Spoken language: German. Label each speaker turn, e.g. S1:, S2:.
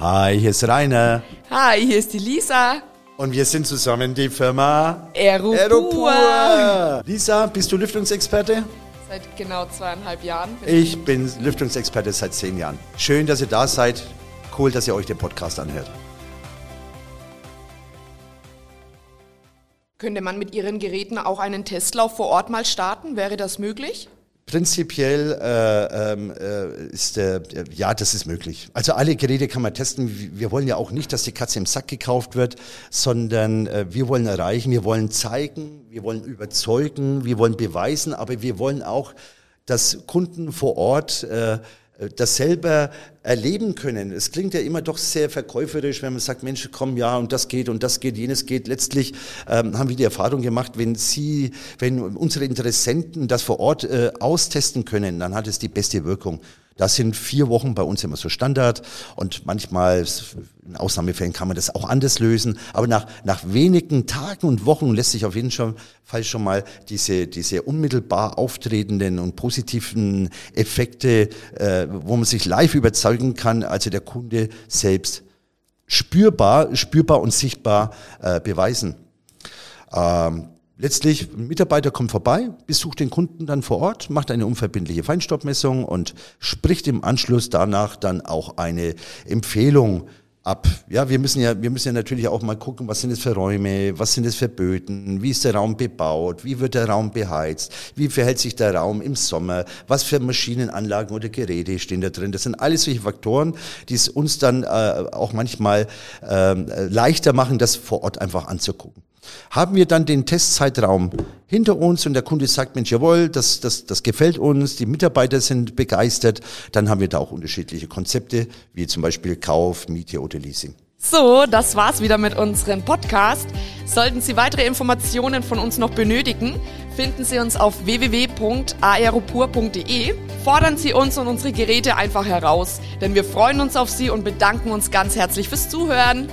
S1: Hi, hier ist Rainer.
S2: Hi, hier ist die Lisa.
S1: Und wir sind zusammen die Firma
S2: Aeropur.
S1: Aeropur. Lisa, bist du Lüftungsexperte?
S2: Seit genau zweieinhalb Jahren.
S1: Ich bin Lüftungsexperte seit zehn Jahren. Schön, dass ihr da seid. Cool, dass ihr euch den Podcast anhört.
S2: Könnte man mit Ihren Geräten auch einen Testlauf vor Ort mal starten? Wäre das möglich?
S1: Prinzipiell äh, ähm, äh, ist äh, ja, das ist möglich. Also alle Geräte kann man testen. Wir wollen ja auch nicht, dass die Katze im Sack gekauft wird, sondern äh, wir wollen erreichen, wir wollen zeigen, wir wollen überzeugen, wir wollen beweisen, aber wir wollen auch, dass Kunden vor Ort äh, das selber erleben können. Es klingt ja immer doch sehr verkäuferisch, wenn man sagt, Mensch, komm, ja, und das geht und das geht, jenes geht. Letztlich ähm, haben wir die Erfahrung gemacht, wenn Sie, wenn unsere Interessenten das vor Ort äh, austesten können, dann hat es die beste Wirkung. Das sind vier Wochen bei uns immer so Standard und manchmal in Ausnahmefällen kann man das auch anders lösen. Aber nach, nach wenigen Tagen und Wochen lässt sich auf jeden Fall schon mal diese, diese unmittelbar auftretenden und positiven Effekte, äh, wo man sich live überzeugen kann, also der Kunde selbst spürbar, spürbar und sichtbar äh, beweisen. Ähm, Letztlich, ein Mitarbeiter kommt vorbei, besucht den Kunden dann vor Ort, macht eine unverbindliche Feinstaubmessung und spricht im Anschluss danach dann auch eine Empfehlung ab. Ja, wir müssen ja, wir müssen ja natürlich auch mal gucken, was sind es für Räume, was sind es für Böden, wie ist der Raum bebaut, wie wird der Raum beheizt, wie verhält sich der Raum im Sommer, was für Maschinenanlagen oder Geräte stehen da drin. Das sind alles solche Faktoren, die es uns dann äh, auch manchmal äh, leichter machen, das vor Ort einfach anzugucken. Haben wir dann den Testzeitraum hinter uns und der Kunde sagt, Mensch, jawohl, das, das, das gefällt uns, die Mitarbeiter sind begeistert, dann haben wir da auch unterschiedliche Konzepte, wie zum Beispiel Kauf, Miete oder Leasing.
S2: So, das war's wieder mit unserem Podcast. Sollten Sie weitere Informationen von uns noch benötigen, finden Sie uns auf www.aeropur.de. Fordern Sie uns und unsere Geräte einfach heraus, denn wir freuen uns auf Sie und bedanken uns ganz herzlich fürs Zuhören.